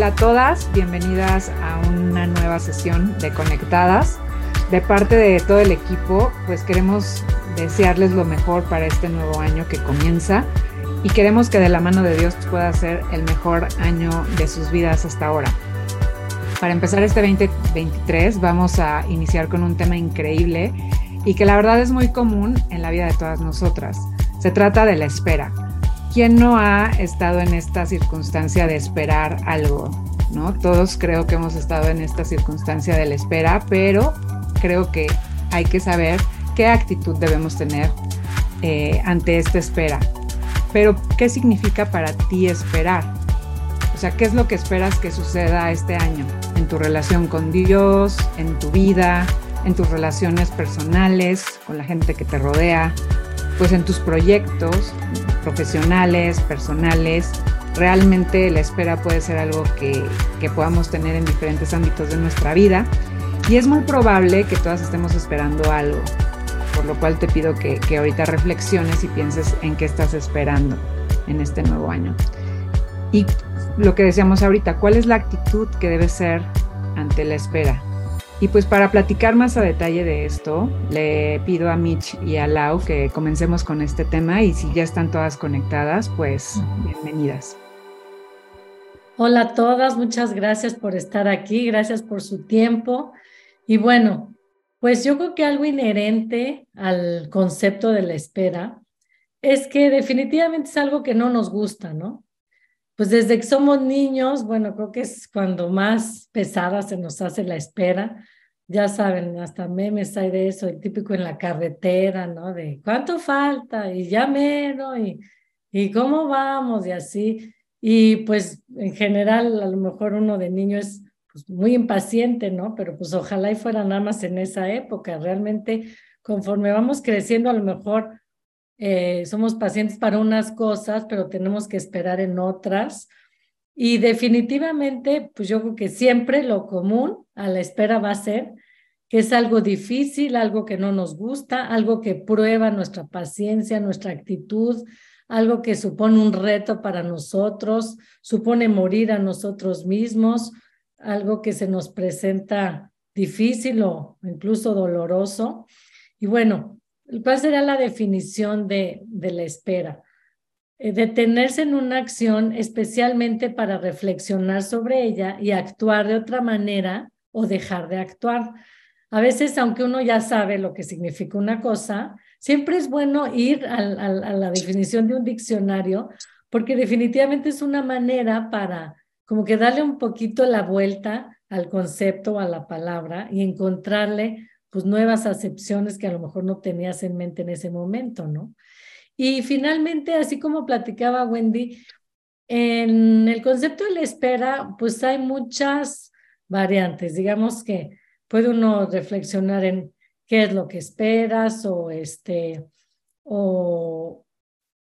Hola a todas, bienvenidas a una nueva sesión de Conectadas. De parte de todo el equipo, pues queremos desearles lo mejor para este nuevo año que comienza y queremos que de la mano de Dios pueda ser el mejor año de sus vidas hasta ahora. Para empezar este 2023 vamos a iniciar con un tema increíble y que la verdad es muy común en la vida de todas nosotras. Se trata de la espera. ¿Quién no ha estado en esta circunstancia de esperar algo? ¿no? Todos creo que hemos estado en esta circunstancia de la espera, pero creo que hay que saber qué actitud debemos tener eh, ante esta espera. Pero, ¿qué significa para ti esperar? O sea, ¿qué es lo que esperas que suceda este año en tu relación con Dios, en tu vida, en tus relaciones personales, con la gente que te rodea, pues en tus proyectos profesionales, personales. Realmente la espera puede ser algo que, podamos tener en diferentes ámbitos de nuestra vida y es muy probable que todas estemos esperando algo, por lo cual te pido que, que ahorita reflexiones y pienses en qué estás esperando en este nuevo año. Y lo que decíamos ahorita, ¿cuál es la actitud que debe ser ante la espera? Y pues para platicar más a detalle de esto, le pido a Mitch y a Lau que comencemos con este tema y si ya están todas conectadas, pues bienvenidas. Hola a todas, muchas gracias por estar aquí, gracias por su tiempo. Y bueno, pues yo creo que algo inherente al concepto de la espera es que definitivamente es algo que no nos gusta, ¿no? Pues desde que somos niños, bueno, creo que es cuando más pesada se nos hace la espera, ya saben, hasta memes hay de eso, el típico en la carretera, ¿no? De cuánto falta y ya menos y, cómo vamos y así. Y pues en general, a lo mejor uno de niño es pues, muy impaciente, ¿no? Pero pues ojalá y fuera nada más en esa época. Realmente, conforme vamos creciendo, a lo mejor eh, somos pacientes para unas cosas, pero tenemos que esperar en otras. Y definitivamente, pues yo creo que siempre lo común a la espera va a ser que es algo difícil, algo que no nos gusta, algo que prueba nuestra paciencia, nuestra actitud, algo que supone un reto para nosotros, supone morir a nosotros mismos, algo que se nos presenta difícil o incluso doloroso. Y bueno, ¿cuál sería la definición de, de la espera? Eh, detenerse en una acción especialmente para reflexionar sobre ella y actuar de otra manera o dejar de actuar. A veces, aunque uno ya sabe lo que significa una cosa, siempre es bueno ir a, la definición de un diccionario, porque definitivamente es una manera para como que darle un poquito la vuelta al concepto, a la palabra y encontrarle pues nuevas acepciones que a lo mejor no tenías en mente en ese momento, ¿no? Y finalmente, así como platicaba Wendy, en el concepto de la espera, pues hay muchas variantes. Digamos que puede uno reflexionar en qué es lo que esperas o este o,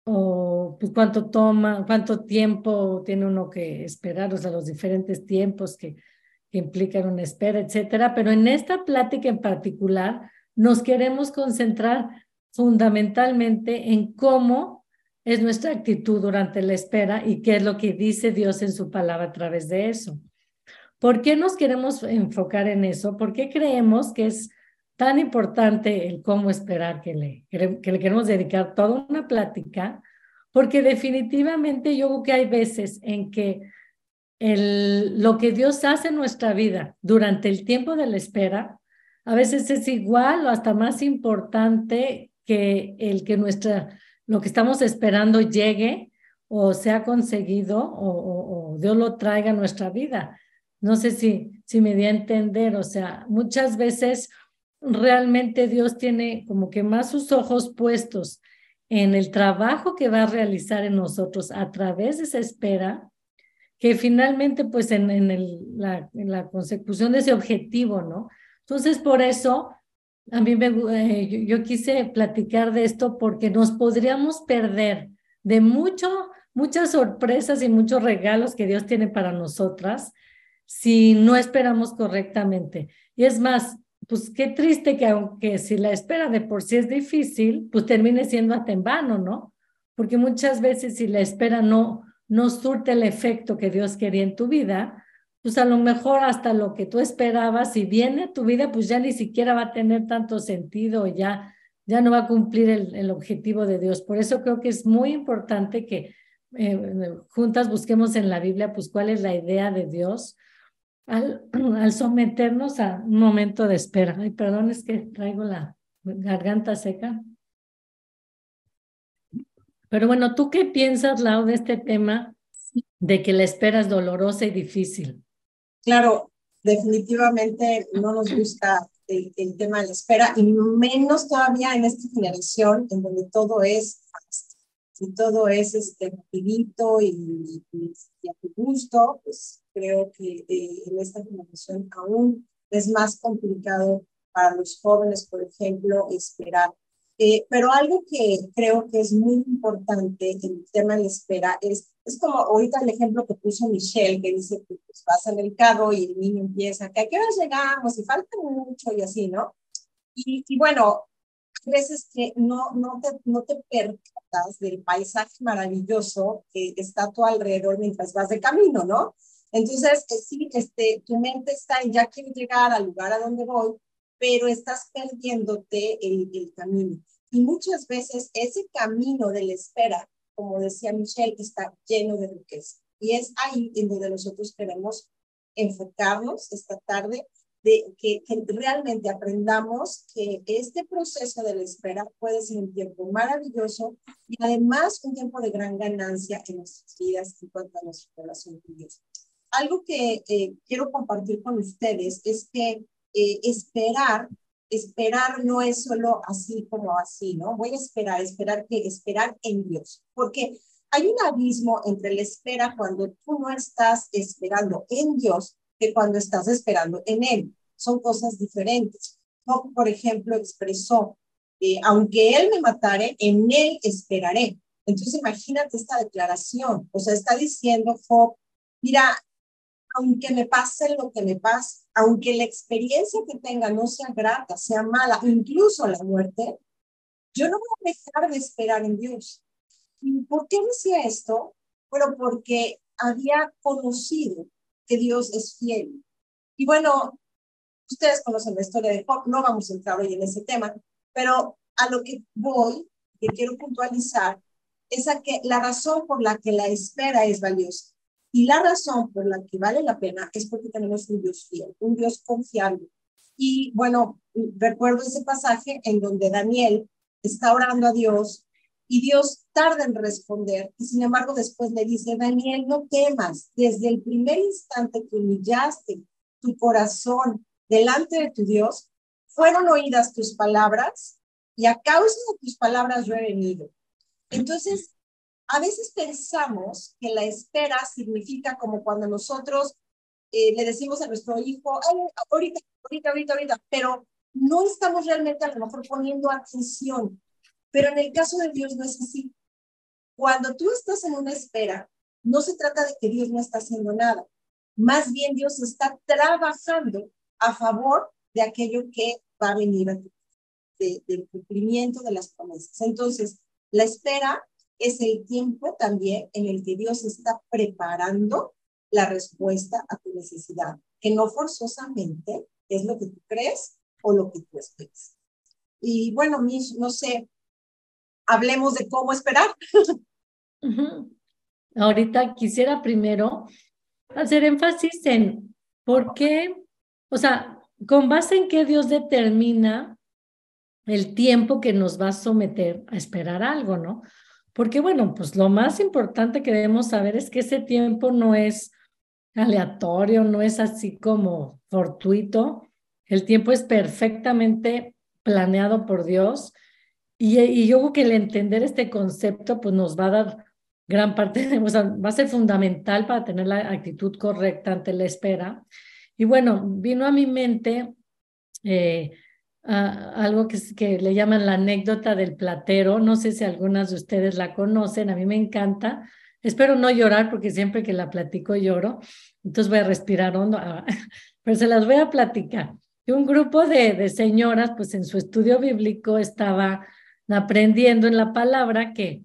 o pues cuánto toma, cuánto tiempo tiene uno que esperar, o sea, los diferentes tiempos que, que implican una espera, etcétera. Pero en esta plática en particular nos queremos concentrar fundamentalmente en cómo es nuestra actitud durante la espera y qué es lo que dice Dios en su palabra a través de eso. ¿Por qué nos queremos enfocar en eso? ¿Por qué creemos que es tan importante el cómo esperar que le, que le queremos dedicar toda una plática? Porque definitivamente yo creo que hay veces en que el, lo que Dios hace en nuestra vida durante el tiempo de la espera, a veces es igual o hasta más importante que el que nuestra, lo que estamos esperando llegue o sea conseguido o, Dios lo traiga a nuestra vida. No sé si, si me di a entender, o sea, muchas veces realmente Dios tiene como que más sus ojos puestos en el trabajo que va a realizar en nosotros a través de esa espera, que finalmente pues en, en, el, la, consecución de ese objetivo, ¿no? Entonces, por eso a mí me, eh, yo, quise platicar de esto porque nos podríamos perder de mucho, muchas sorpresas y muchos regalos que Dios tiene para nosotras si no esperamos correctamente. Y es más, pues qué triste que aunque si la espera de por sí es difícil, pues termine siendo hasta en vano, ¿no? Porque muchas veces si la espera no, no surte el efecto que Dios quería en tu vida, pues a lo mejor hasta lo que tú esperabas, si viene tu vida, pues ya ni siquiera va a tener tanto sentido, ya, ya no va a cumplir el, el objetivo de Dios. Por eso creo que es muy importante que eh, juntas busquemos en la Biblia, pues cuál es la idea de Dios al, al someternos a un momento de espera. Ay, perdón, es que traigo la garganta seca. Pero bueno, ¿tú qué piensas, Lau, de este tema de que la espera es dolorosa y difícil? Claro, definitivamente no nos gusta el, tema de la espera y menos todavía en esta generación en donde todo es y todo es este rapidito y, y, a tu gusto, pues creo que eh, en esta generación aún es más complicado para los jóvenes, por ejemplo, esperar. Eh, pero algo que creo que es muy importante en el tema de la espera es, es como ahorita el ejemplo que puso Michelle, que dice que pues, vas en el carro y el niño empieza, que a qué hora llegamos y falta mucho y así, ¿no? Y, y bueno, veces que no, no, te, no te percatas del paisaje maravilloso que está a tu alrededor mientras vas de camino, ¿no? Entonces, eh, sí, este, tu mente está en ya quiero llegar al lugar a donde voy, pero estás perdiéndote el, camino. Y muchas veces ese camino de la espera, como decía Michelle, está lleno de riqueza. Y es ahí en donde nosotros queremos enfocarnos esta tarde de que, realmente aprendamos que este proceso de la espera puede ser un tiempo maravilloso y además un tiempo de gran ganancia en nuestras vidas en cuanto a nuestra relación con Dios. Algo que eh, quiero compartir con ustedes es que eh, esperar, esperar no es solo así como así, ¿no? Voy a esperar, esperar que esperar en Dios, porque hay un abismo entre la espera cuando tú no estás esperando en Dios que cuando estás esperando en Él. Son cosas diferentes. Job, por ejemplo, expresó, eh, aunque Él me matare, en Él esperaré. Entonces imagínate esta declaración. O sea, está diciendo Job, mira, aunque me pase lo que me pase, aunque la experiencia que tenga no sea grata, sea mala, incluso la muerte, yo no voy a dejar de esperar en Dios. ¿Y por qué decía esto? Bueno, porque había conocido que Dios es fiel. Y bueno, ustedes conocen la historia de Job, no vamos a entrar hoy en ese tema, pero a lo que voy, que quiero puntualizar, es a que la razón por la que la espera es valiosa y la razón por la que vale la pena es porque tenemos un Dios fiel, un Dios confiable. Y bueno, recuerdo ese pasaje en donde Daniel está orando a Dios y Dios tarda en responder y sin embargo después le dice, Daniel, no temas, desde el primer instante que humillaste tu corazón delante de tu Dios, fueron oídas tus palabras y a causa de tus palabras yo he venido. Entonces, a veces pensamos que la espera significa como cuando nosotros eh, le decimos a nuestro hijo, ahorita, ahorita, ahorita, ahorita, pero no estamos realmente a lo mejor poniendo atención pero en el caso de Dios no es así. Cuando tú estás en una espera, no se trata de que Dios no está haciendo nada. Más bien Dios está trabajando a favor de aquello que va a venir del cumplimiento de las promesas. Entonces, la espera es el tiempo también en el que Dios está preparando la respuesta a tu necesidad, que no forzosamente es lo que tú crees o lo que tú esperas. Y bueno, no sé, hablemos de cómo esperar. Ahorita quisiera primero hacer énfasis en por qué, o sea, con base en qué Dios determina el tiempo que nos va a someter a esperar algo, ¿no? Porque bueno, pues lo más importante que debemos saber es que ese tiempo no es aleatorio, no es así como fortuito. El tiempo es perfectamente planeado por Dios y, yo creo que el entender este concepto pues nos va a dar gran parte, de, o sea, va a ser fundamental para tener la actitud correcta ante la espera. Y bueno, vino a mi mente eh, algo que, que le llaman la anécdota del platero. No sé si algunas de ustedes la conocen, a mí me encanta. Espero no llorar porque siempre que la platico lloro, entonces voy a respirar hondo, pero se las voy a platicar. Y un grupo de, de señoras, pues en su estudio bíblico estaba aprendiendo en la palabra que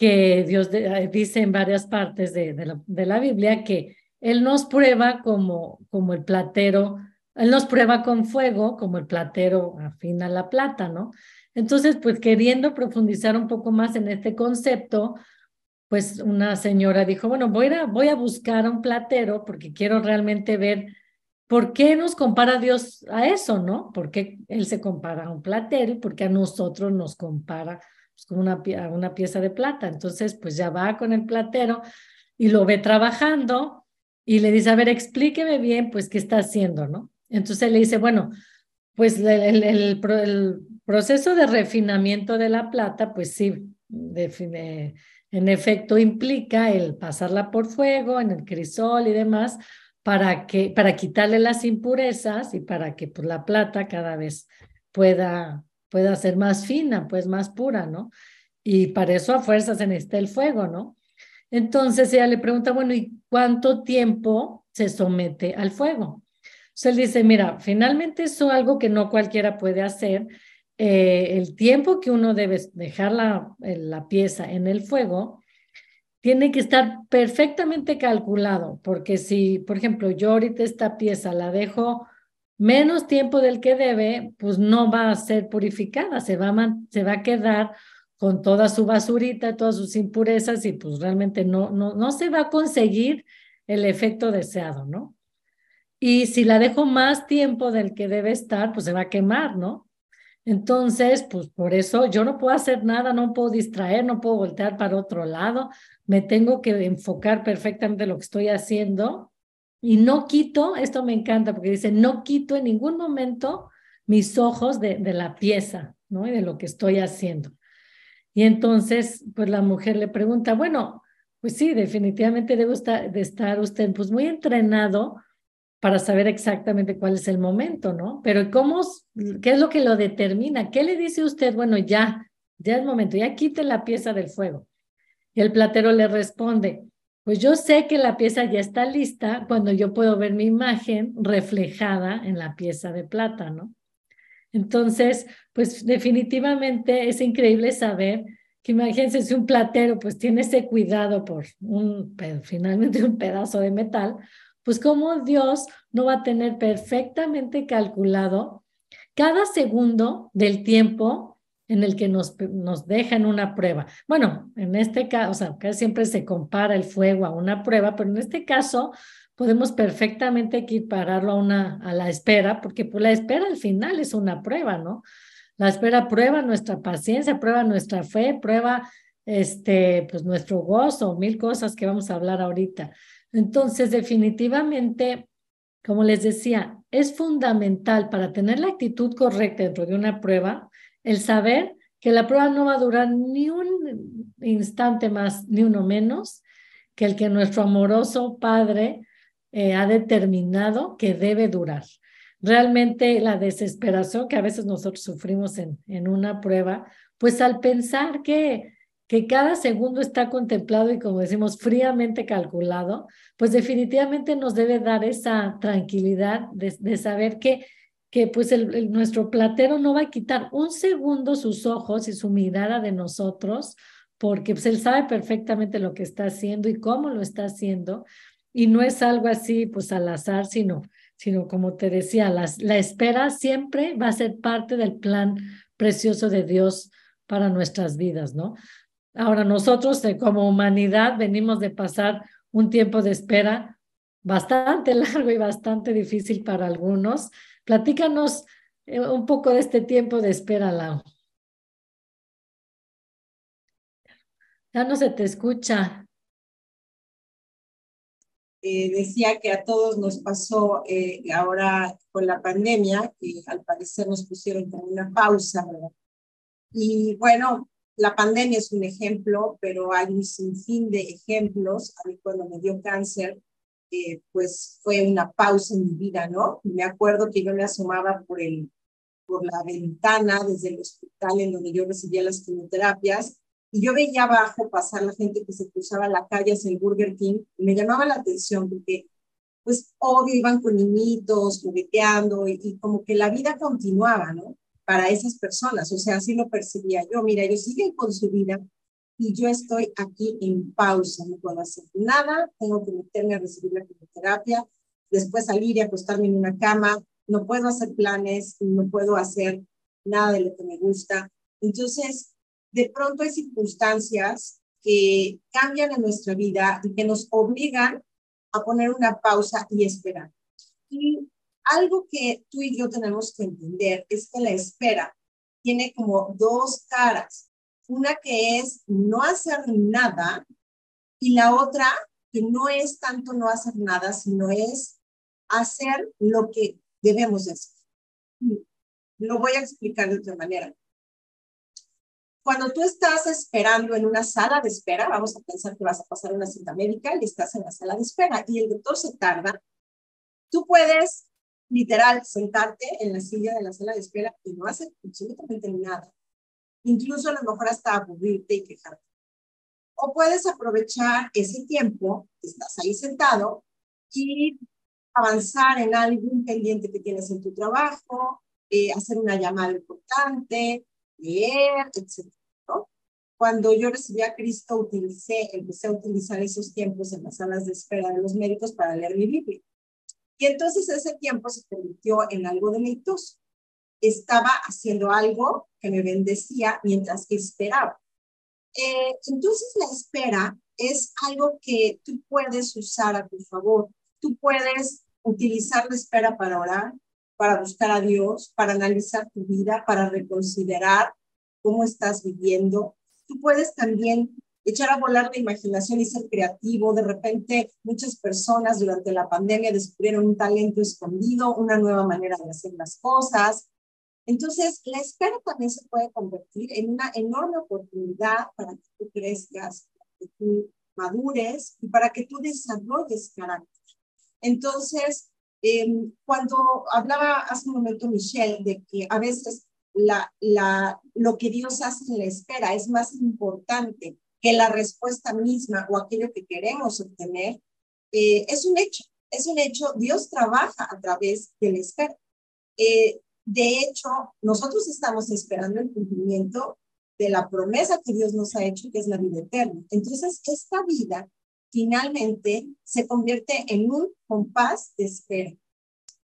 que Dios dice en varias partes de, la, de, la, Biblia que Él nos prueba como, como el platero, Él nos prueba con fuego como el platero afina la plata, ¿no? Entonces, pues queriendo profundizar un poco más en este concepto, pues una señora dijo, bueno, voy a, voy a buscar a un platero porque quiero realmente ver por qué nos compara Dios a eso, ¿no? ¿Por qué Él se compara a un platero y por qué a nosotros nos compara pues, una, una pieza de plata? Entonces, pues ya va con el platero y lo ve trabajando y le dice, a ver, explíqueme bien, pues, qué está haciendo, ¿no? Entonces le dice, bueno, pues el, el, proceso de refinamiento de la plata, pues sí, define en efecto, implica el pasarla por fuego en el crisol y demás para, que, para quitarle las impurezas y para que pues, la plata cada vez pueda, pueda ser más fina, pues más pura, ¿no? Y para eso a fuerzas se necesita el fuego, ¿no? Entonces ella le pregunta, bueno, ¿y cuánto tiempo se somete al fuego? Entonces él dice, mira, finalmente eso es algo que no cualquiera puede hacer eh, el tiempo que uno debe dejar la, la pieza en el fuego tiene que estar perfectamente calculado, porque si, por ejemplo, yo ahorita esta pieza la dejo menos tiempo del que debe, pues no va a ser purificada, se va a, se va a quedar con toda su basurita, todas sus impurezas y pues realmente no, no, no se va a conseguir el efecto deseado, ¿no? Y si la dejo más tiempo del que debe estar, pues se va a quemar, ¿no? Entonces, pues por eso yo no puedo hacer nada, no puedo distraer, no puedo voltear para otro lado, me tengo que enfocar perfectamente lo que estoy haciendo y no quito, esto me encanta porque dice, no quito en ningún momento mis ojos de, de la pieza, ¿no? Y de lo que estoy haciendo. Y entonces, pues la mujer le pregunta, bueno, pues sí, definitivamente debe estar, de estar usted pues muy entrenado para saber exactamente cuál es el momento, ¿no? Pero ¿cómo, qué es lo que lo determina? ¿Qué le dice usted? Bueno, ya, ya es momento, ya quite la pieza del fuego. Y el platero le responde, pues yo sé que la pieza ya está lista cuando yo puedo ver mi imagen reflejada en la pieza de plata, ¿no? Entonces, pues definitivamente es increíble saber que imagínense si un platero pues tiene ese cuidado por un, finalmente un pedazo de metal, pues como Dios no va a tener perfectamente calculado cada segundo del tiempo en el que nos, nos dejan una prueba. Bueno, en este caso, o sea, siempre se compara el fuego a una prueba, pero en este caso podemos perfectamente equipararlo a, una, a la espera, porque pues, la espera al final es una prueba, ¿no? La espera prueba nuestra paciencia, prueba nuestra fe, prueba este, pues nuestro gozo, mil cosas que vamos a hablar ahorita. Entonces, definitivamente, como les decía, es fundamental para tener la actitud correcta dentro de una prueba, el saber que la prueba no va a durar ni un instante más, ni uno menos, que el que nuestro amoroso Padre eh, ha determinado que debe durar. Realmente la desesperación que a veces nosotros sufrimos en, en una prueba, pues al pensar que que cada segundo está contemplado y como decimos, fríamente calculado, pues definitivamente nos debe dar esa tranquilidad de, saber que, que pues el, nuestro platero no va a quitar un segundo sus ojos y su mirada de nosotros, porque pues él sabe perfectamente lo que está haciendo y cómo lo está haciendo, y no es algo así pues al azar, sino, sino como te decía, la espera siempre va a ser parte del plan precioso de Dios para nuestras vidas, ¿no? Ahora nosotros eh, como humanidad venimos de pasar un tiempo de espera bastante largo y bastante difícil para algunos. Platícanos eh, un poco de este tiempo de espera, Lau. Ya no se te escucha. Eh, decía que a todos nos pasó ahora con la pandemia, que al parecer nos pusieron como una pausa, ¿verdad? Y bueno, la pandemia es un ejemplo, pero hay un sinfín de ejemplos. A mí cuando me dio cáncer, eh, pues fue una pausa en mi vida, ¿no? Me acuerdo que yo me asomaba por, el, por la ventana desde el hospital en donde yo recibía las quimioterapias y yo veía abajo pasar la gente que se cruzaba la calle hacia el Burger King y me llamaba la atención porque pues obvio iban con niñitos, jugueteando y, y como que la vida continuaba, ¿no? Para esas personas, o sea, así lo percibía yo. Mira, ellos siguen con su vida y yo estoy aquí en pausa, no puedo hacer nada, tengo que meterme a recibir la quimioterapia, después salir y acostarme en una cama, no puedo hacer planes, no puedo hacer nada de lo que me gusta. Entonces, de pronto hay circunstancias que cambian en nuestra vida y que nos obligan a poner una pausa y esperar. Y algo que tú y yo tenemos que entender es que la espera tiene como dos caras. Una que es no hacer nada y la otra que no es tanto no hacer nada, sino es hacer lo que debemos hacer. Lo voy a explicar de otra manera. Cuando tú estás esperando en una sala de espera, vamos a pensar que vas a pasar una cita médica y estás en la sala de espera y el doctor se tarda, tú puedes literal sentarte en la silla de la sala de espera y no hacer absolutamente nada. Incluso a lo mejor hasta aburrirte y quejarte. O puedes aprovechar ese tiempo que estás ahí sentado y avanzar en algún pendiente que tienes en tu trabajo, eh, hacer una llamada importante, leer, etc. Cuando yo recibí a Cristo, utilicé, empecé a utilizar esos tiempos en las salas de espera de los médicos para leer mi Biblia. Y entonces ese tiempo se convirtió en algo deleitoso. Estaba haciendo algo que me bendecía mientras esperaba. Eh, entonces la espera es algo que tú puedes usar a tu favor. Tú puedes utilizar la espera para orar, para buscar a Dios, para analizar tu vida, para reconsiderar cómo estás viviendo. Tú puedes también echar a volar la imaginación y ser creativo. De repente, muchas personas durante la pandemia descubrieron un talento escondido, una nueva manera de hacer las cosas. Entonces, la espera también se puede convertir en una enorme oportunidad para que tú crezcas, para que tú madures y para que tú desarrolles carácter. Entonces, Em, cuando hablaba hace un momento Michelle de que a veces la, la, lo que Dios hace en la espera es más importante que la respuesta misma o aquello que queremos obtener, eh, es un hecho, es un hecho, Dios trabaja a través de la espera. Eh, de hecho, nosotros estamos esperando el cumplimiento de la promesa que Dios nos ha hecho, que es la vida eterna. Entonces, esta vida finalmente se convierte en un compás de espera.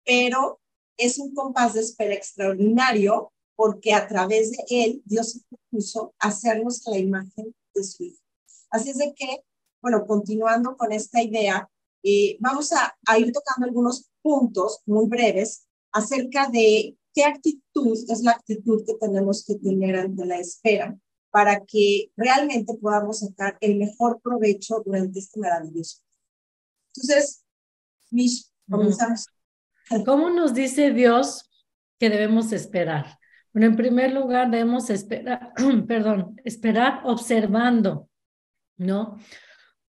Pero es un compás de espera extraordinario porque a través de él Dios puso hacernos la imagen de su Hijo. Así es de que, bueno, continuando con esta idea, eh, vamos a, a ir tocando algunos puntos muy breves acerca de qué actitud es la actitud que tenemos que tener ante la espera para que realmente podamos sacar el mejor provecho durante este maravilloso. Entonces, Mish, comenzamos. ¿Cómo nos dice Dios que debemos esperar? Bueno, en primer lugar, debemos esperar, perdón, esperar observando, ¿no?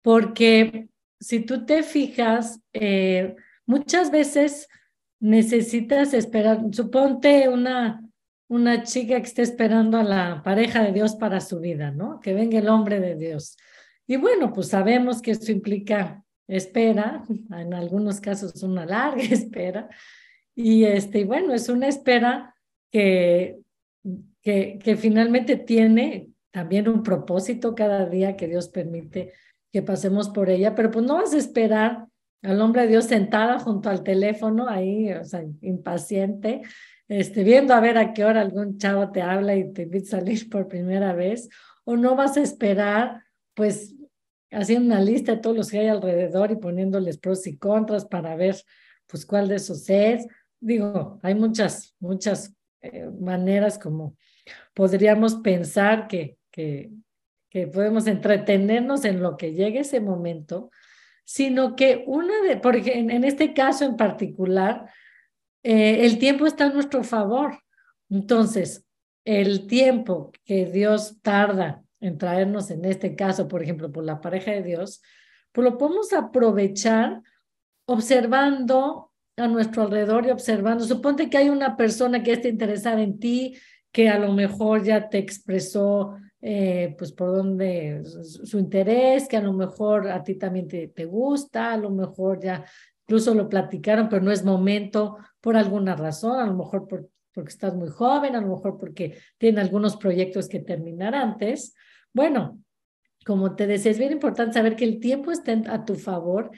Porque si tú te fijas, eh, muchas veces necesitas esperar, suponte una, una chica que esté esperando a la pareja de Dios para su vida, ¿no? Que venga el hombre de Dios. Y bueno, pues sabemos que eso implica espera, en algunos casos una larga espera. Y este, bueno, es una espera que, que, finalmente tiene también un propósito cada día que Dios permite que pasemos por ella, pero pues no vas a esperar al hombre de Dios sentada junto al teléfono ahí, o sea, impaciente, este, viendo a ver a qué hora algún chavo te habla y te invita a salir por primera vez, o no vas a esperar, pues, haciendo una lista de todos los que hay alrededor y poniéndoles pros y contras para ver, pues, cuál de esos es. Digo, hay muchas, muchas eh, maneras como podríamos pensar que, que, podemos entretenernos en lo que llegue ese momento, sino que una de, porque en este caso en particular, eh, el tiempo está a nuestro favor. Entonces, el tiempo que Dios tarda en traernos, en este caso, por ejemplo, por la pareja de Dios, pues lo podemos aprovechar observando a nuestro alrededor y observando. Suponte que hay una persona que esté interesada en ti, que a lo mejor ya te expresó eh, pues por dónde su, interés, que a lo mejor a ti también te, te gusta, a lo mejor ya incluso lo platicaron, pero no es momento por alguna razón, a lo mejor por, porque estás muy joven, a lo mejor porque tiene algunos proyectos que terminar antes. Bueno, como te decía, es bien importante saber que el tiempo está a tu favor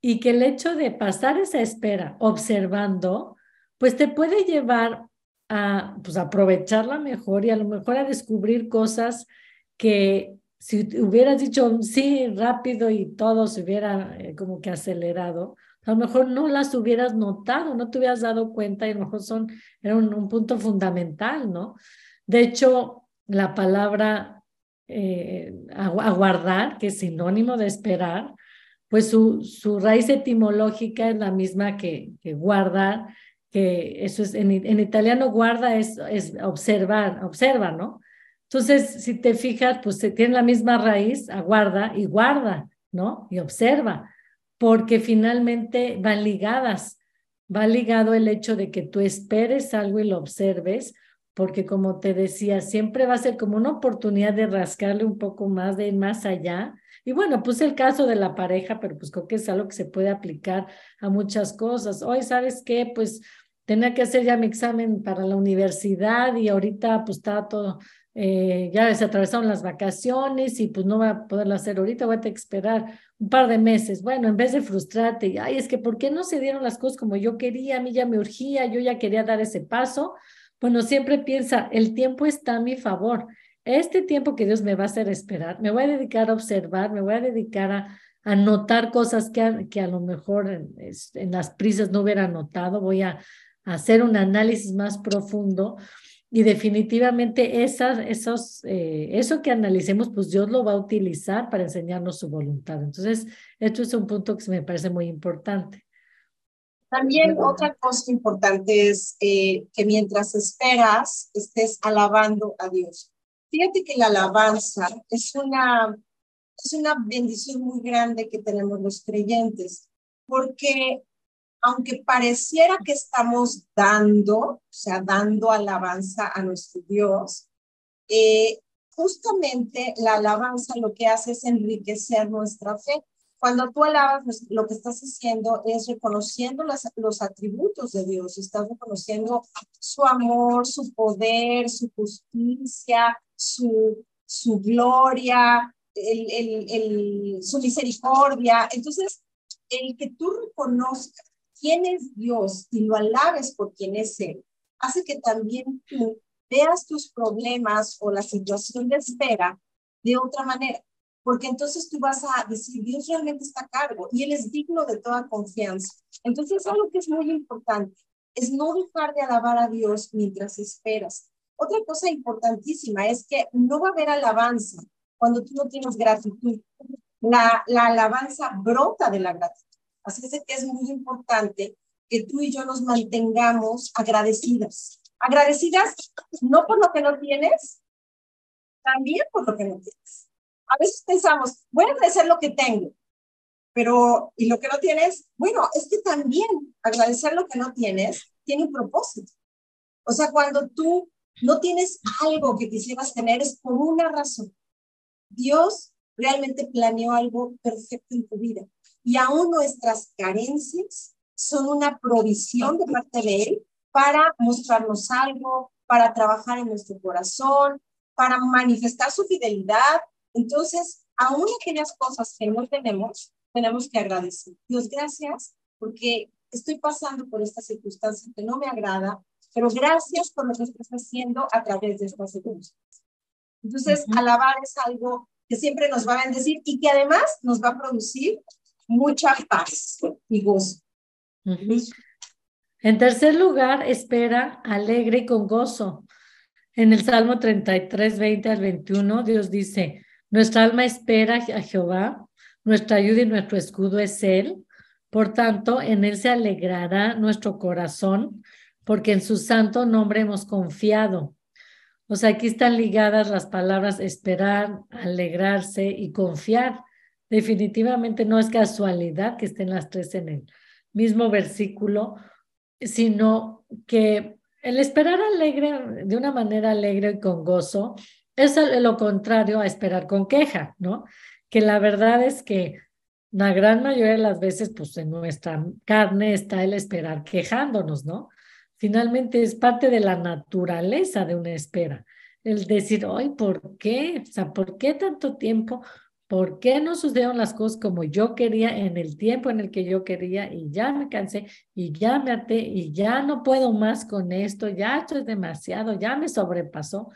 y que el hecho de pasar esa espera observando, pues te puede llevar a pues, aprovecharla mejor y a lo mejor a descubrir cosas que si hubieras dicho sí rápido y todo se hubiera eh, como que acelerado, a lo mejor no las hubieras notado, no te hubieras dado cuenta y a lo mejor son, era un, punto fundamental, ¿no? De hecho, la palabra eh, aguardar, que es sinónimo de esperar, pues su, su raíz etimológica es la misma que, que guardar, que eso es, en, en italiano guarda es, es observar, observa, ¿no? Entonces, si te fijas, pues tiene la misma raíz, aguarda y guarda, ¿no? Y observa porque finalmente van ligadas. Va ligado el hecho de que tú esperes algo y lo observes, porque como te decía, siempre va a ser como una oportunidad de rascarle un poco más, de ir más allá. Y bueno, pues el caso de la pareja, pero pues creo que es algo que se puede aplicar a muchas cosas. Hoy, ¿sabes qué? Pues tenía que hacer ya mi examen para la universidad y ahorita pues está todo, eh, ya se atravesaron las vacaciones y pues no va a poderlo hacer ahorita, voy a tener que esperar un par de meses. Bueno, en vez de frustrarte, ay, es que ¿por qué no se dieron las cosas como yo quería? A mí ya me urgía, yo ya quería dar ese paso. Bueno, siempre piensa, el tiempo está a mi favor. Este tiempo que Dios me va a hacer esperar, me voy a dedicar a observar, me voy a dedicar a, a notar cosas que a, que a lo mejor en, en las prisas no hubiera notado, voy a, a hacer un análisis más profundo y definitivamente esas, esos, eh, eso que analicemos, pues Dios lo va a utilizar para enseñarnos su voluntad. Entonces, esto es un punto que me parece muy importante. También otra cosa importante es eh, que mientras esperas, estés alabando a Dios. Fíjate que la alabanza es una, es una bendición muy grande que tenemos los creyentes, porque aunque pareciera que estamos dando, o sea, dando alabanza a nuestro Dios, eh, justamente la alabanza lo que hace es enriquecer nuestra fe. Cuando tú alabas, pues, lo que estás haciendo es reconociendo los atributos de Dios, estás reconociendo su amor, su poder, su justicia, su, su gloria, el, su misericordia. Entonces, el que tú reconozcas quién es Dios y lo alabes por quién es Él, hace que también tú veas tus problemas o la situación de espera de otra manera. Porque entonces tú vas a decir, Dios realmente está a cargo y Él es digno de toda confianza. Entonces, algo que es muy importante es no dejar de alabar a Dios mientras esperas. Otra cosa importantísima es que no va a haber alabanza cuando tú no tienes gratitud. La, la alabanza brota de la gratitud. Así es que es muy importante que tú y yo nos mantengamos agradecidas. Agradecidas no por lo que no tienes, también por lo que no tienes. A veces pensamos, voy a agradecer lo que tengo, pero ¿y lo que no tienes? Bueno, es que también agradecer lo que no tienes tiene un propósito. O sea, cuando tú no tienes algo que quisieras tener es por una razón. Dios realmente planeó algo perfecto en tu vida y aún nuestras carencias son una provisión de parte de Él para mostrarnos algo, para trabajar en nuestro corazón, para manifestar su fidelidad. Entonces, aún aquellas cosas que no tenemos, tenemos que agradecer. Dios, gracias porque estoy pasando por esta circunstancia que no me agrada, pero gracias por lo que estás haciendo a través de esta circunstancia. Entonces, alabar es algo que siempre nos va a bendecir y que además nos va a producir mucha paz y gozo. En tercer lugar, espera alegre y con gozo. En el Salmo 33, 20 al 21, Dios dice, nuestra alma espera a Jehová, nuestra ayuda y nuestro escudo es Él. Por tanto, en Él se alegrará nuestro corazón, porque en su santo nombre hemos confiado. O sea, aquí están ligadas las palabras esperar, alegrarse y confiar. Definitivamente no es casualidad que estén las tres en el mismo versículo, sino que el esperar alegre, de una manera alegre y con gozo, es lo contrario a esperar con queja, ¿no? Que la verdad es que la gran mayoría de las veces, pues en nuestra carne está el esperar quejándonos, ¿no? Finalmente es parte de la naturaleza de una espera. El decir, ay, ¿por qué? O sea, ¿por qué tanto tiempo? ¿Por qué no sucedieron las cosas como yo quería en el tiempo en el que yo quería y ya me cansé y ya me até y ya no puedo más con esto, ya esto es demasiado, ya me sobrepasó?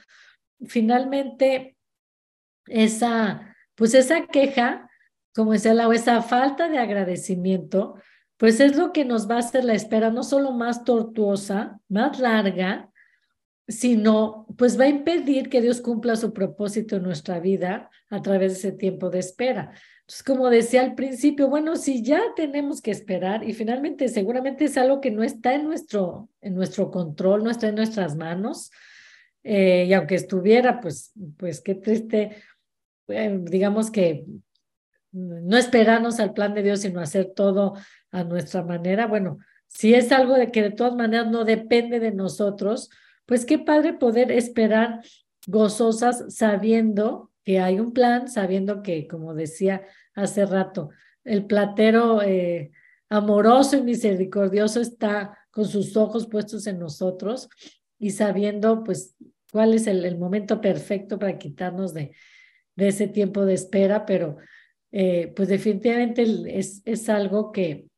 Finalmente, esa, pues esa queja, como decía la esa falta de agradecimiento, pues es lo que nos va a hacer la espera no solo más tortuosa, más larga, sino pues va a impedir que Dios cumpla su propósito en nuestra vida a través de ese tiempo de espera. Entonces, como decía al principio, bueno, si ya tenemos que esperar y finalmente seguramente es algo que no está en nuestro, en nuestro control, no está en nuestras manos, eh, y aunque estuviera, pues, pues qué triste, eh, digamos que no esperarnos al plan de Dios, sino hacer todo a nuestra manera. Bueno, si es algo de que de todas maneras no depende de nosotros, pues qué padre poder esperar gozosas sabiendo que hay un plan, sabiendo que, como decía hace rato, el platero eh, amoroso y misericordioso está con sus ojos puestos en nosotros y sabiendo pues cuál es el, momento perfecto para quitarnos de, de, ese tiempo de espera, pero eh, pues definitivamente es, es algo que,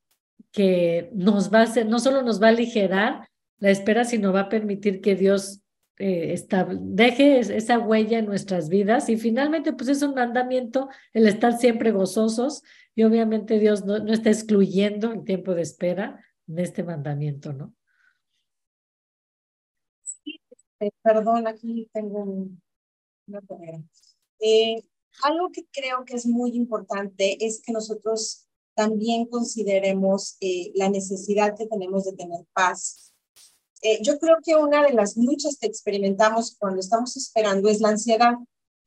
que nos va a hacer, no solo nos va a aligerar, la espera, sino va a permitir que Dios eh, deje esa huella en nuestras vidas. Y finalmente, pues es un mandamiento el estar siempre gozosos. Y obviamente Dios no, no está excluyendo el tiempo de espera en este mandamiento, ¿no? Este, perdón, aquí tengo una eh, algo que creo que es muy importante es que nosotros también consideremos eh, la necesidad que tenemos de tener paz eh, yo creo que una de las luchas que experimentamos cuando estamos esperando es la ansiedad.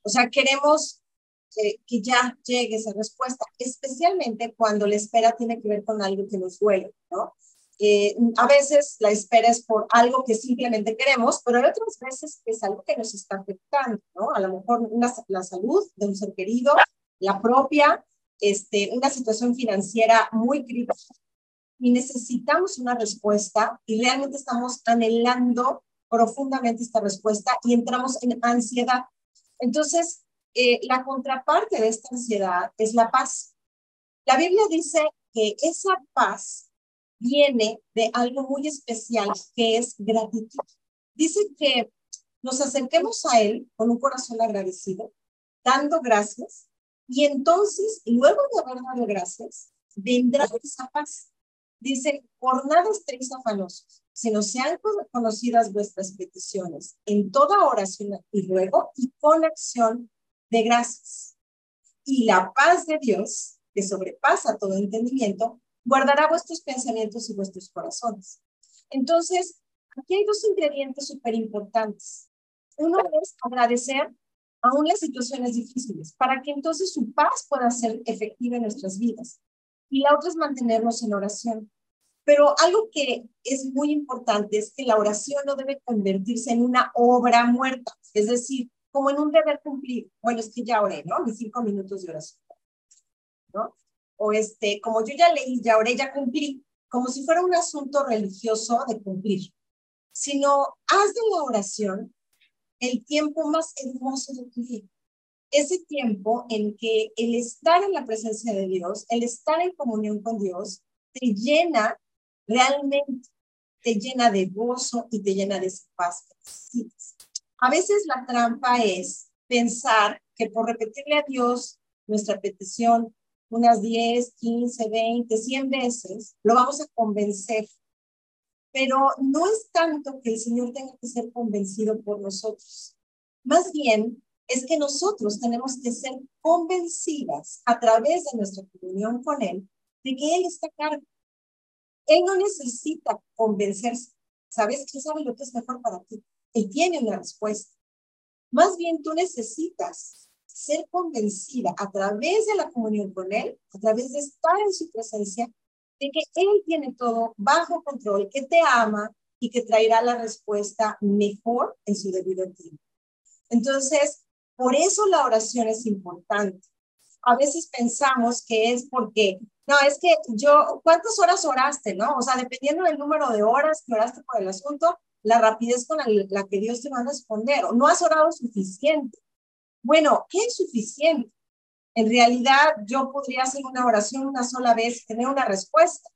O sea, queremos eh, que ya llegue esa respuesta, especialmente cuando la espera tiene que ver con algo que nos duele, ¿no? A veces la espera es por algo que simplemente queremos, pero hay otras veces que es algo que nos está afectando, ¿no? A lo mejor una, la salud de un ser querido, la propia, este, una situación financiera muy crítica y necesitamos una respuesta y realmente estamos anhelando profundamente esta respuesta y entramos en ansiedad. Entonces, eh, la contraparte de esta ansiedad es la paz. La Biblia dice que esa paz viene de algo muy especial que es gratitud. Dice que nos acerquemos a Él con un corazón agradecido, dando gracias, y entonces, luego de haber dado gracias, vendrá esa paz. Dice, por nada estéis afanosos, sino sean conocidas vuestras peticiones en toda oración y luego y con acción de gracias. Y la paz de Dios, que sobrepasa todo entendimiento, guardará vuestros pensamientos y vuestros corazones. Entonces, aquí hay dos ingredientes súper importantes. Uno es agradecer aún las situaciones difíciles, para que entonces su paz pueda ser efectiva en nuestras vidas y la otra es mantenernos en oración. Pero algo que es muy importante es que la oración no debe convertirse en una obra muerta, es decir, como en un deber cumplir. Bueno, es que ya oré, ¿no? Mis cinco minutos de oración, ¿no? O este, como yo ya leí, ya oré, ya cumplí, como si fuera un asunto religioso de cumplir. Sino, haz de la oración el tiempo más hermoso de tu vida ese tiempo en que el estar en la presencia de Dios, el estar en comunión con Dios, te llena, realmente te llena de gozo y te llena de paz A veces la trampa es pensar que por repetirle a Dios nuestra petición unas 10, 15, 20, 100 veces, lo vamos a convencer. Pero no es tanto que el Señor tenga que ser convencido por nosotros. Más bien, es que nosotros tenemos que ser convencidas a través de nuestra comunión con Él de que Él está a cargo. Él no necesita convencerse. ¿Sabes? que sabe lo que es mejor para ti. Él tiene una respuesta. Más bien tú necesitas ser convencida a través de la comunión con Él, a través de estar en su presencia, de que Él tiene todo bajo control, que te ama y que traerá la respuesta mejor en su debido tiempo. Entonces, por eso la oración es importante. A veces pensamos que es porque, no, es que yo, ¿cuántas horas oraste? ¿No? O sea, dependiendo del número de horas que oraste por el asunto, la rapidez con la que Dios te va a responder, o no has orado suficiente. Bueno, ¿qué es suficiente? En realidad, yo podría hacer una oración una sola vez y tener una respuesta.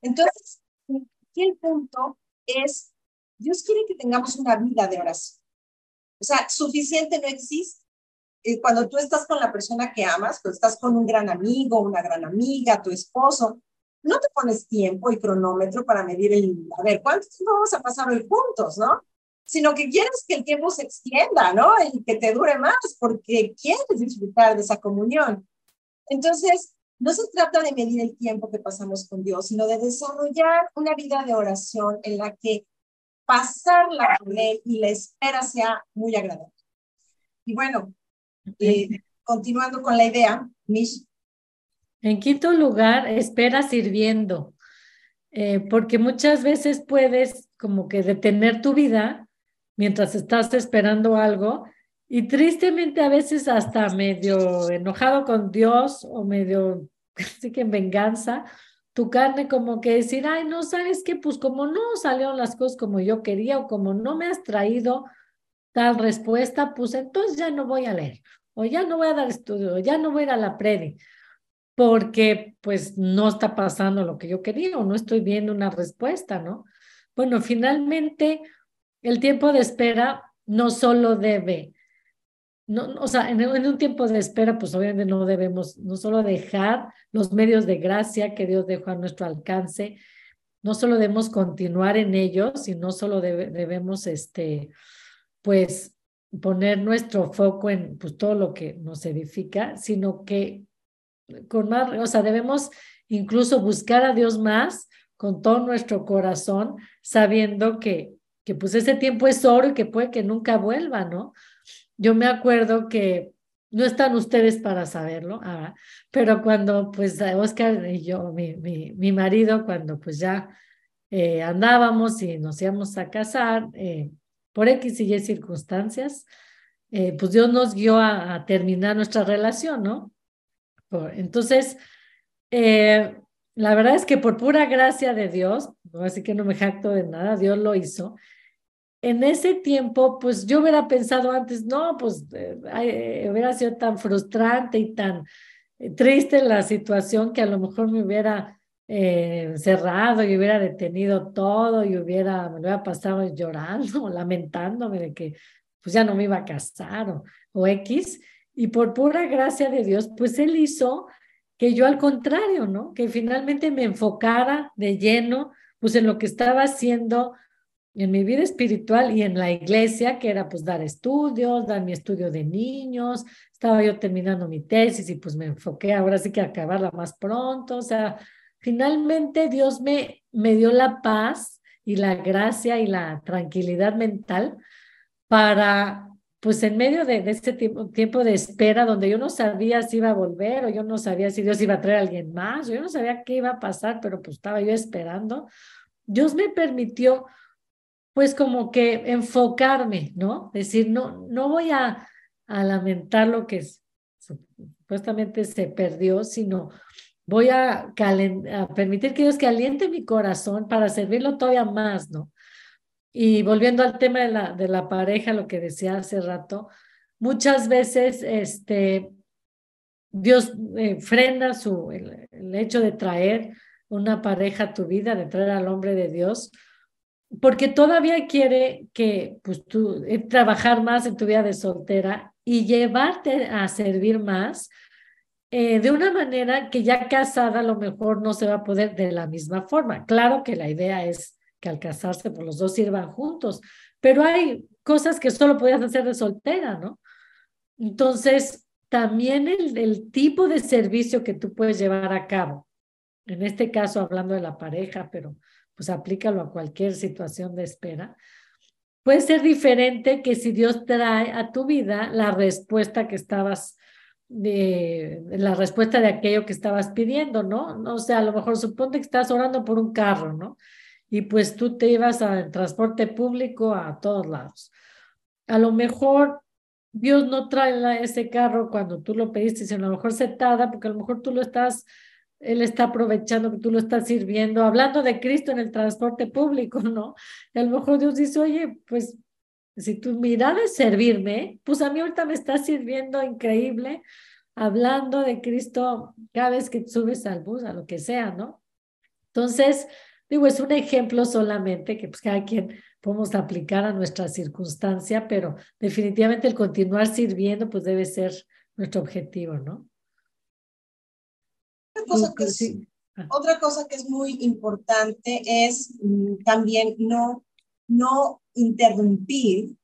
Entonces, aquí el punto es, Dios quiere que tengamos una vida de oración. O sea, suficiente no existe. cuando tú estás con la persona que amas, cuando estás con un gran amigo, una gran amiga, tu esposo, no te pones tiempo y cronómetro para medir el, a ver, ¿cuánto tiempo vamos a pasar hoy juntos, no? Sino que quieres que el tiempo se extienda, ¿no? Y que te dure más porque quieres disfrutar de esa comunión. Entonces, no se trata de medir el tiempo que pasamos con Dios, sino de desarrollar una vida de oración en la que pasarla con Él y la espera sea muy agradable. Y bueno, eh, continuando con la idea, Mish, en quinto lugar, espera sirviendo, eh, porque muchas veces puedes como que detener tu vida mientras estás esperando algo y tristemente a veces hasta medio enojado con Dios o medio así que en venganza, tu carne como que decir, ay, no sabes qué, pues como no salieron las cosas como yo quería o como no me has traído tal respuesta, pues entonces ya no voy a leer o ya no voy a dar estudio, o ya no voy a ir a la predi porque pues no está pasando lo que yo quería o no estoy viendo una respuesta, ¿no? Bueno, finalmente el tiempo de espera no solo debe, no, o sea, en, un tiempo de espera, pues obviamente no debemos no solo dejar los medios de gracia que Dios dejó a nuestro alcance, no solo debemos continuar en ellos, y no solo debemos, este, pues, poner nuestro foco en pues, todo lo que nos edifica, sino que con más, o sea, debemos incluso buscar a Dios más con todo nuestro corazón, sabiendo que, que pues ese tiempo es oro y que puede que nunca vuelva, ¿no? Yo me acuerdo que no están ustedes para saberlo, ah, pero cuando pues Oscar y yo, mi, mi, mi marido, cuando pues ya eh, andábamos y nos íbamos a casar, eh, por X y Y circunstancias, eh, pues Dios nos guió a, terminar nuestra relación, ¿no? Entonces, la verdad es que por pura gracia de Dios, así que no me jacto de nada, Dios lo hizo. En ese tiempo, pues yo hubiera pensado antes, no, pues eh, eh, hubiera sido tan frustrante y tan triste la situación que a lo mejor me hubiera cerrado y hubiera detenido todo y hubiera, me hubiera pasado llorando lamentándome de que pues ya no me iba a casar o, o X. Y por pura gracia de Dios, pues Él hizo que yo al contrario, ¿no? Que finalmente me enfocara de lleno, pues en lo que estaba haciendo en mi vida espiritual y en la iglesia, que era pues dar estudios, dar mi estudio de niños, estaba yo terminando mi tesis y pues me enfoqué ahora sí que a acabarla más pronto, o sea, finalmente Dios me, me dio la paz y la gracia y la tranquilidad mental para pues en medio de, este tiempo, tiempo, de espera donde yo no sabía si iba a volver o yo no sabía si Dios iba a traer a alguien más, yo no sabía qué iba a pasar, pero pues estaba yo esperando, Dios me permitió pues como que enfocarme, ¿no? Decir, no, no voy a, a lamentar lo que supuestamente se perdió, sino voy a, a permitir que Dios caliente mi corazón para servirlo todavía más, ¿no? Y volviendo al tema de la, de la pareja, lo que decía hace rato, muchas veces este, Dios eh, frena su, el, hecho de traer una pareja a tu vida, de traer al hombre de Dios, porque todavía quiere que pues, tú eh, trabajar más en tu vida de soltera y llevarte a servir más eh, de una manera que ya casada a lo mejor no se va a poder de la misma forma. Claro que la idea es que al casarse, pues los dos sirvan juntos. Pero hay cosas que solo podías hacer de soltera, ¿no? Entonces, también el tipo de servicio que tú puedes llevar a cabo, en este caso hablando de la pareja, pero pues aplícalo a cualquier situación de espera, puede ser diferente que si Dios trae a tu vida la respuesta que estabas de la respuesta de aquello que estabas pidiendo, ¿no? O sea, a lo mejor suponte que estás orando por un carro, ¿no? y pues tú te ibas al transporte público a todos lados. A lo mejor Dios no trae ese carro cuando tú lo pediste, sino a lo mejor se tarda porque a lo mejor tú lo estás, Él está aprovechando que tú lo estás sirviendo, hablando de Cristo en el transporte público, ¿no? Y a lo mejor Dios dice, oye, pues si tu mirada es servirme, pues a mí ahorita me está sirviendo increíble, hablando de Cristo cada vez que subes al bus, a lo que sea, ¿no? Entonces, digo, es un ejemplo solamente que pues cada quien podemos aplicar a nuestra circunstancia, pero definitivamente el continuar sirviendo pues debe ser nuestro objetivo, ¿no? Otra cosa que es, muy importante es mm, también no, no interrumpir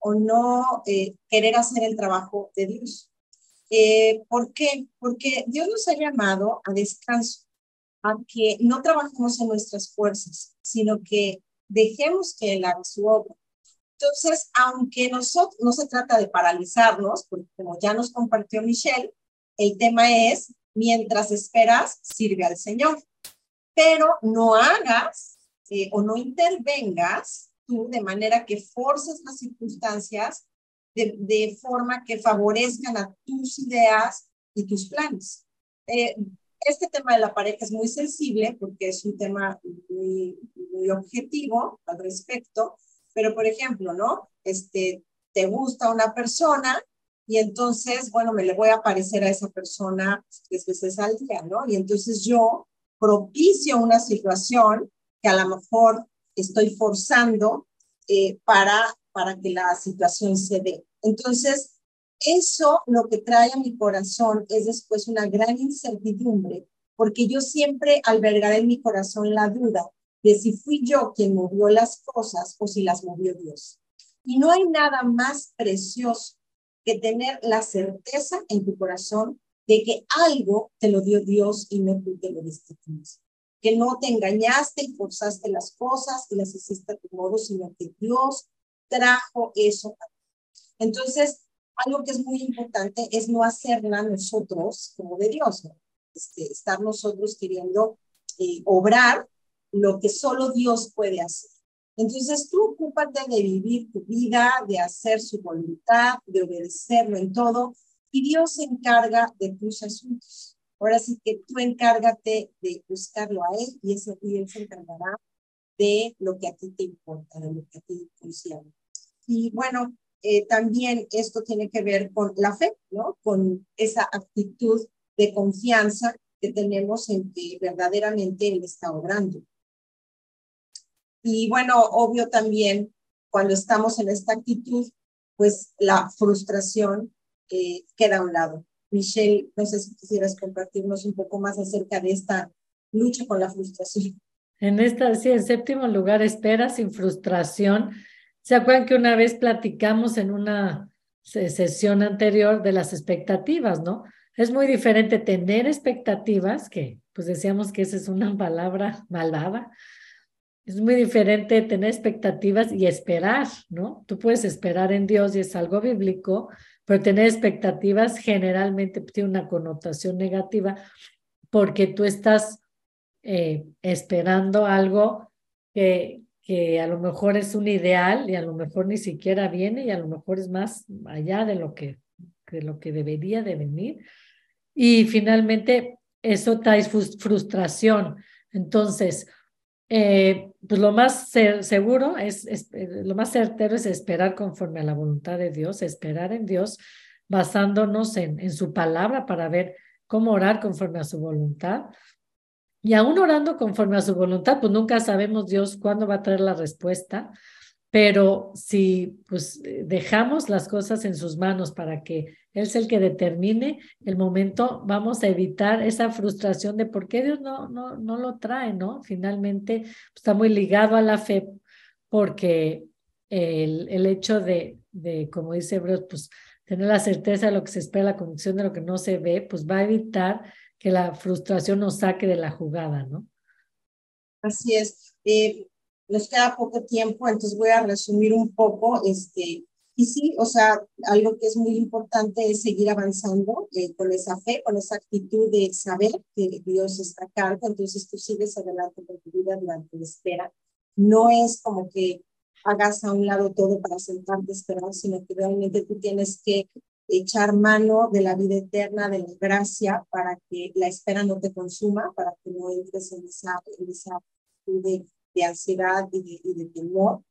o no eh, querer hacer el trabajo de Dios. Eh, ¿Por qué? Porque Dios nos ha llamado a descanso, a que no trabajemos en nuestras fuerzas, sino que dejemos que Él haga su obra. Entonces, aunque nosotros no se trata de paralizarnos, porque como ya nos compartió Michelle, el tema es, mientras esperas, sirve al Señor. Pero no hagas eh, o no intervengas tú de manera que forces las circunstancias de, forma que favorezcan a tus ideas y tus planes. Eh, este tema de la pareja es muy sensible porque es un tema muy, muy objetivo al respecto, pero por ejemplo, ¿no? Este, te gusta una persona y entonces, bueno, me le voy a parecer a esa persona tres veces al día, ¿no? Y entonces yo propicio una situación que a lo mejor estoy forzando eh, para, para que la situación se dé. Entonces, eso lo que trae a mi corazón es después una gran incertidumbre, porque yo siempre albergaré en mi corazón la duda de si fui yo quien movió las cosas o si las movió Dios. Y no hay nada más precioso que tener la certeza en tu corazón de que algo te lo dio Dios y no tú te lo diste Que no te engañaste y forzaste las cosas y las hiciste a tu modo, sino que Dios trajo eso entonces, algo que es muy importante es no hacerla nosotros como de Dios, este, estar nosotros queriendo eh, obrar lo que solo Dios puede hacer. Entonces tú ocúpate de vivir tu vida, de hacer su voluntad, de obedecerlo en todo, y Dios se encarga de tus asuntos. Ahora sí que tú encárgate de buscarlo a Él y, ese, y Él se encargará de lo que a ti te importa, de lo que a ti te concierne. Y bueno, eh, también esto tiene que ver con la fe, ¿no? Con esa actitud de confianza que tenemos en que verdaderamente Él está obrando. Y bueno, obvio también, cuando estamos en esta actitud, pues la frustración eh, queda a un lado. Michelle, no sé si quisieras compartirnos un poco más acerca de esta lucha con la frustración. En esta, sí, en séptimo lugar, espera sin frustración ¿Se acuerdan que una vez platicamos en una sesión anterior de las expectativas, ¿no? Es muy diferente tener expectativas, que pues decíamos que esa es una palabra malvada. Es muy diferente tener expectativas y esperar, ¿no? Tú puedes esperar en Dios y es algo bíblico, pero tener expectativas generalmente tiene una connotación negativa porque tú estás eh, esperando algo que, que a lo mejor es un ideal y a lo mejor ni siquiera viene y a lo mejor es más allá de lo que, de lo que debería de venir. Y finalmente eso trae frustración. Entonces, eh, pues lo más seguro es, eh, lo más certero es esperar conforme a la voluntad de Dios, esperar en Dios basándonos en, en su palabra para ver cómo orar conforme a su voluntad. Y aún orando conforme a su voluntad, pues nunca sabemos Dios cuándo va a traer la respuesta, pero si pues eh, dejamos las cosas en sus manos para que Él sea el que determine el momento, vamos a evitar esa frustración de por qué Dios no, no, no lo trae, ¿no? Finalmente pues, está muy ligado a la fe porque el, el hecho de, de, como dice Hebreos, pues tener la certeza de lo que se espera, la convicción de lo que no se ve, pues va a evitar que la frustración nos saque de la jugada, ¿no? Así es. Eh, nos queda poco tiempo, entonces voy a resumir un poco. Este, y sí, o sea, algo que es muy importante es seguir avanzando eh, con esa fe, con esa actitud de saber que Dios está a entonces tú sigues adelante con tu vida durante la espera. No es como que hagas a un lado todo para sentarte a esperar, sino que realmente tú tienes que echar mano de la vida eterna, de la gracia, para que la espera no te consuma, para que no entres en esa, en esa de, de ansiedad y de, y de, temor.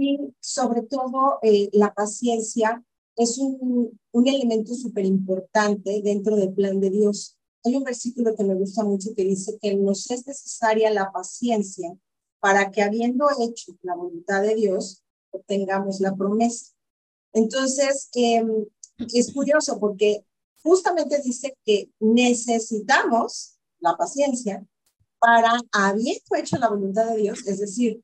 Y sobre todo eh, la paciencia es un, un elemento súper importante dentro del plan de Dios. Hay un versículo que me gusta mucho que dice que nos es necesaria la paciencia para que habiendo hecho la voluntad de Dios, obtengamos la promesa. Entonces, em, es curioso porque justamente dice que necesitamos la paciencia para habiendo hecho la voluntad de Dios, es decir,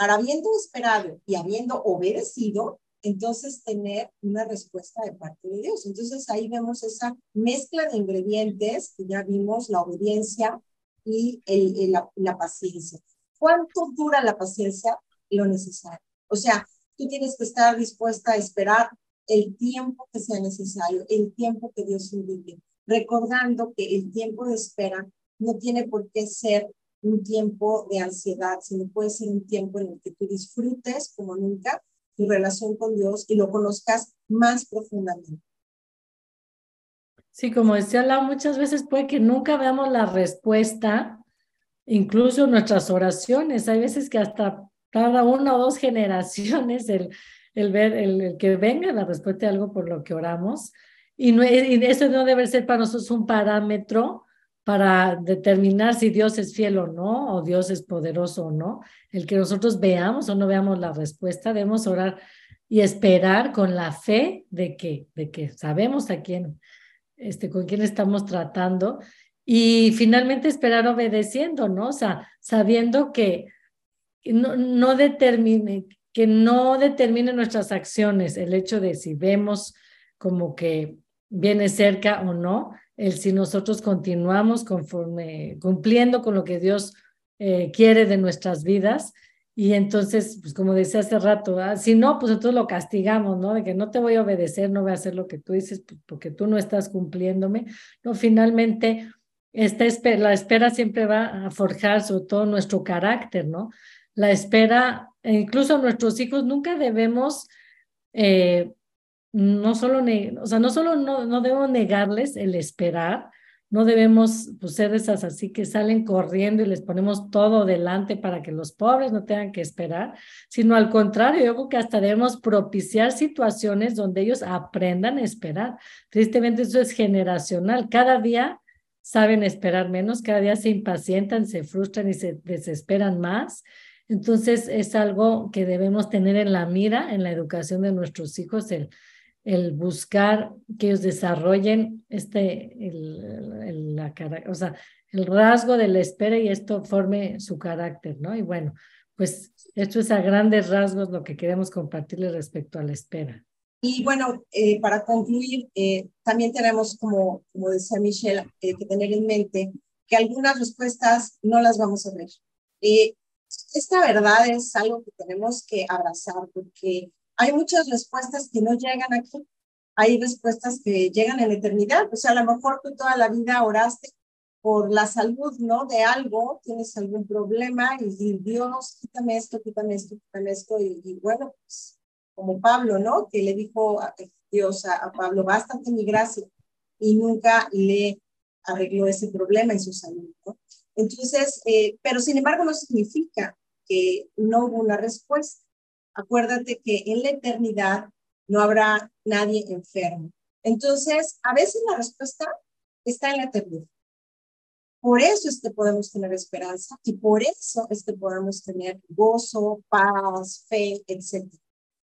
para habiendo esperado y habiendo obedecido, entonces tener una respuesta de parte de Dios. Entonces ahí vemos esa mezcla de ingredientes que ya vimos, la obediencia y la, la paciencia. ¿Cuánto dura la paciencia? Lo necesario. O sea, tú tienes que estar dispuesta a esperar el tiempo que sea necesario, el tiempo que Dios indique, recordando que el tiempo de espera no tiene por qué ser un tiempo de ansiedad, sino puede ser un tiempo en el que tú disfrutes como nunca tu relación con Dios y lo conozcas más profundamente. Sí, como decía Lau, muchas veces puede que nunca veamos la respuesta, incluso nuestras oraciones. Hay veces que hasta cada una o dos generaciones el, el ver, el, que venga la respuesta de algo por lo que oramos. Y, no, y eso no debe ser para nosotros un parámetro para determinar si Dios es fiel o no, o Dios es poderoso o no. El que nosotros veamos o no veamos la respuesta, debemos orar y esperar con la fe de que, de que sabemos a quién, este, con quién estamos tratando y finalmente esperar obedeciendo, ¿no? Sabiendo que no, no determine, que no determine nuestras acciones el hecho de si vemos como que viene cerca o no, el si nosotros continuamos conforme cumpliendo con lo que Dios eh, quiere de nuestras vidas. Y entonces, pues como decía hace rato, si no, pues entonces lo castigamos, ¿no? De que no te voy a obedecer, no voy a hacer lo que tú dices pues, porque tú no estás cumpliéndome. No, finalmente, esta la espera siempre va a forjar sobre todo nuestro carácter, ¿no? La espera e incluso nuestros hijos nunca debemos, eh, no solo, o sea, no solo no, no debemos negarles el esperar, no debemos pues, ser esas así que salen corriendo y les ponemos todo delante para que los pobres no tengan que esperar, sino al contrario, yo creo que hasta debemos propiciar situaciones donde ellos aprendan a esperar. Tristemente eso es generacional. Cada día saben esperar menos, cada día se impacientan, se frustran y se desesperan más. Entonces es algo que debemos tener en la mira en la educación de nuestros hijos, el, el buscar que ellos desarrollen este, el, la, o sea, el rasgo de la espera y esto forme su carácter, ¿no? Y bueno, pues esto es a grandes rasgos lo que queremos compartirles respecto a la espera. Y bueno, eh, para concluir, eh, también tenemos, como, como decía Michelle, eh, que tener en mente que algunas respuestas no las vamos a ver esta verdad es algo que tenemos que abrazar porque hay muchas respuestas que no llegan aquí. Hay respuestas que llegan en la eternidad. O sea, a lo mejor tú toda la vida oraste por la salud, ¿no? De algo, tienes algún problema y, Dios, quítame esto, quítame esto, quítame esto. Y, bueno, pues como Pablo, ¿no? Que le dijo a Dios a, a Pablo, bástate mi gracia. Y nunca le arregló ese problema en su salud, ¿no? Entonces, eh, pero sin embargo no significa que no hubo una respuesta. Acuérdate que en la eternidad no habrá nadie enfermo. Entonces, a veces la respuesta está en la eternidad. Por eso es que podemos tener esperanza y por eso es que podemos tener gozo, paz, fe, etc.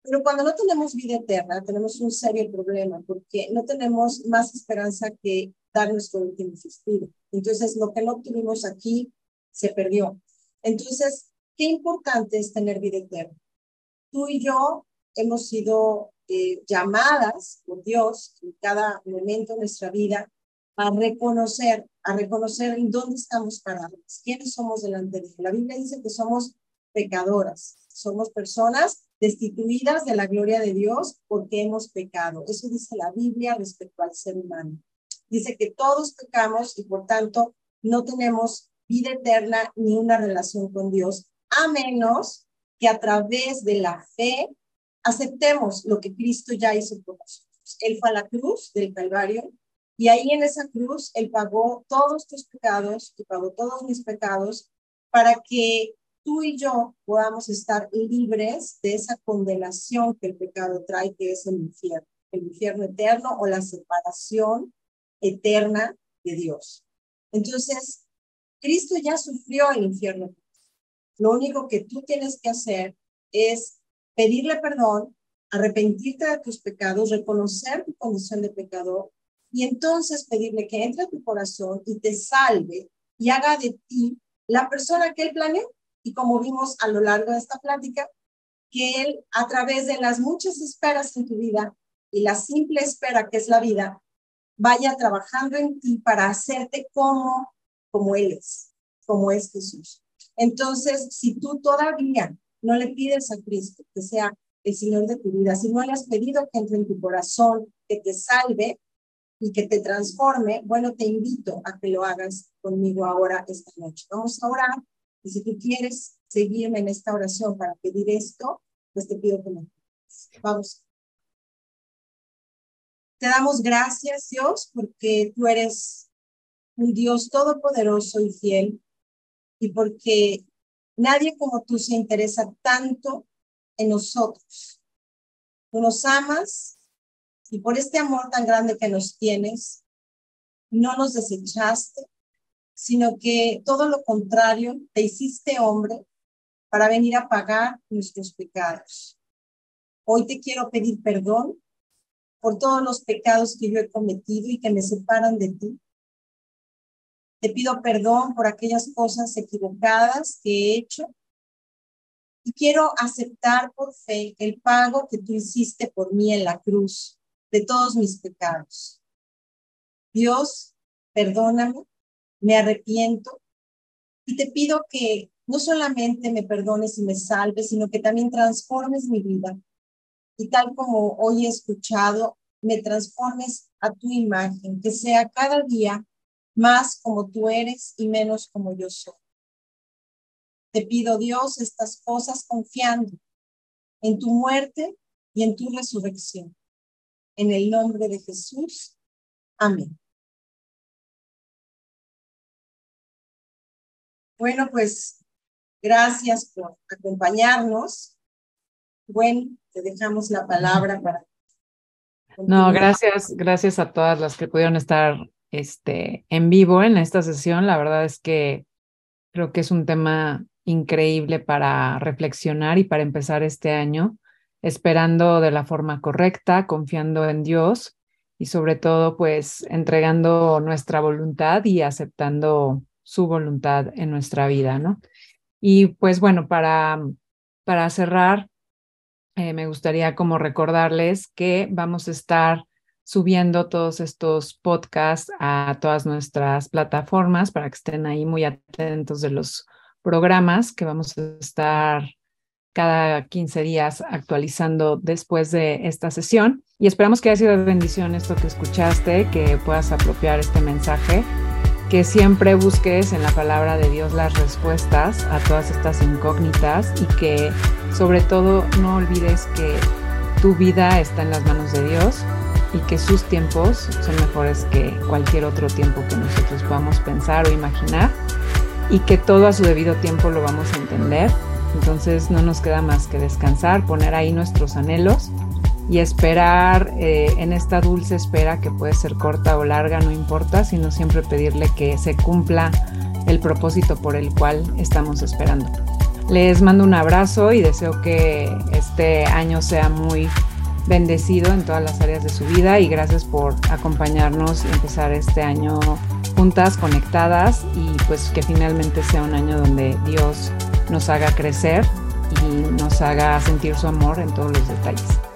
Pero cuando no tenemos vida eterna, tenemos un serio problema porque no tenemos más esperanza que dar nuestro último suspiro. Entonces, lo que no obtuvimos aquí se perdió. Entonces, qué importante es tener vida eterna. Tú y yo hemos sido eh, llamadas por Dios en cada momento de nuestra vida a reconocer, a reconocer en dónde estamos parados, quiénes somos delante de Él. La Biblia dice que somos pecadoras, somos personas destituidas de la gloria de Dios porque hemos pecado. Eso dice la Biblia respecto al ser humano. Dice que todos pecamos y por tanto no tenemos vida eterna ni una relación con Dios, a menos que a través de la fe aceptemos lo que Cristo ya hizo por nosotros. Él fue a la cruz del Calvario y ahí en esa cruz Él pagó todos tus pecados y pagó todos mis pecados para que tú y yo podamos estar libres de esa condenación que el pecado trae, que es el infierno. el infierno eterno o la separación eterna de Dios. Entonces, Cristo ya sufrió el infierno. Lo único que tú tienes que hacer es pedirle perdón, arrepentirte de tus pecados, reconocer tu condición de pecador y entonces pedirle que entre a tu corazón y te salve y haga de ti la persona que él planeó. Y como vimos a lo largo de esta plática, que él a través de las muchas esperas en tu vida y la simple espera que es la vida, vaya trabajando en ti para hacerte como, como él es, como es Jesús. Entonces, si tú todavía no le pides a Cristo que sea el Señor de tu vida, si no le has pedido que entre en tu corazón, que te salve y que te transforme, bueno, te invito a que lo hagas conmigo ahora esta noche. Vamos a orar y si tú quieres seguirme en esta oración para pedir esto, pues te pido que me Vamos. Te damos gracias, Dios, porque tú eres un Dios todopoderoso y fiel y porque nadie como tú se interesa tanto en nosotros. Tú nos amas y por este amor tan grande que nos tienes, no nos desechaste, sino que todo lo contrario, te hiciste hombre para venir a pagar nuestros pecados. Hoy te quiero pedir perdón por todos los pecados que yo he cometido y que me separan de ti. Te pido perdón por aquellas cosas equivocadas que he hecho y quiero aceptar por fe el pago que tú hiciste por mí en la cruz de todos mis pecados. Dios, perdóname, me arrepiento y te pido que no solamente me perdones y me salves, sino que también transformes mi vida. Y tal como hoy he escuchado, me transformes a tu imagen, que sea cada día más como tú eres y menos como yo soy. Te pido, Dios, estas cosas confiando en tu muerte y en tu resurrección. En el nombre de Jesús. Amén. Bueno, pues gracias por acompañarnos. Bueno, te dejamos la palabra para. No, gracias, gracias a todas las que pudieron estar este, en vivo en esta sesión. La verdad es que creo que es un tema increíble para reflexionar y para empezar este año, esperando de la forma correcta, confiando en Dios y sobre todo pues entregando nuestra voluntad y aceptando su voluntad en nuestra vida, ¿no? Y pues bueno, para, para cerrar, eh, me gustaría como recordarles que vamos a estar subiendo todos estos podcasts a todas nuestras plataformas para que estén ahí muy atentos de los programas que vamos a estar cada 15 días actualizando después de esta sesión. Y esperamos que haya sido de bendición esto que escuchaste, que puedas apropiar este mensaje, que siempre busques en la palabra de Dios las respuestas a todas estas incógnitas y que sobre todo no olvides que tu vida está en las manos de Dios y que sus tiempos son mejores que cualquier otro tiempo que nosotros podamos pensar o imaginar y que todo a su debido tiempo lo vamos a entender. Entonces no nos queda más que descansar, poner ahí nuestros anhelos y esperar eh, en esta dulce espera que puede ser corta o larga, no importa, sino siempre pedirle que se cumpla el propósito por el cual estamos esperando. Les mando un abrazo y deseo que este año sea muy bendecido en todas las áreas de su vida y gracias por acompañarnos y empezar este año juntas, conectadas y pues que finalmente sea un año donde Dios nos haga crecer y nos haga sentir su amor en todos los detalles.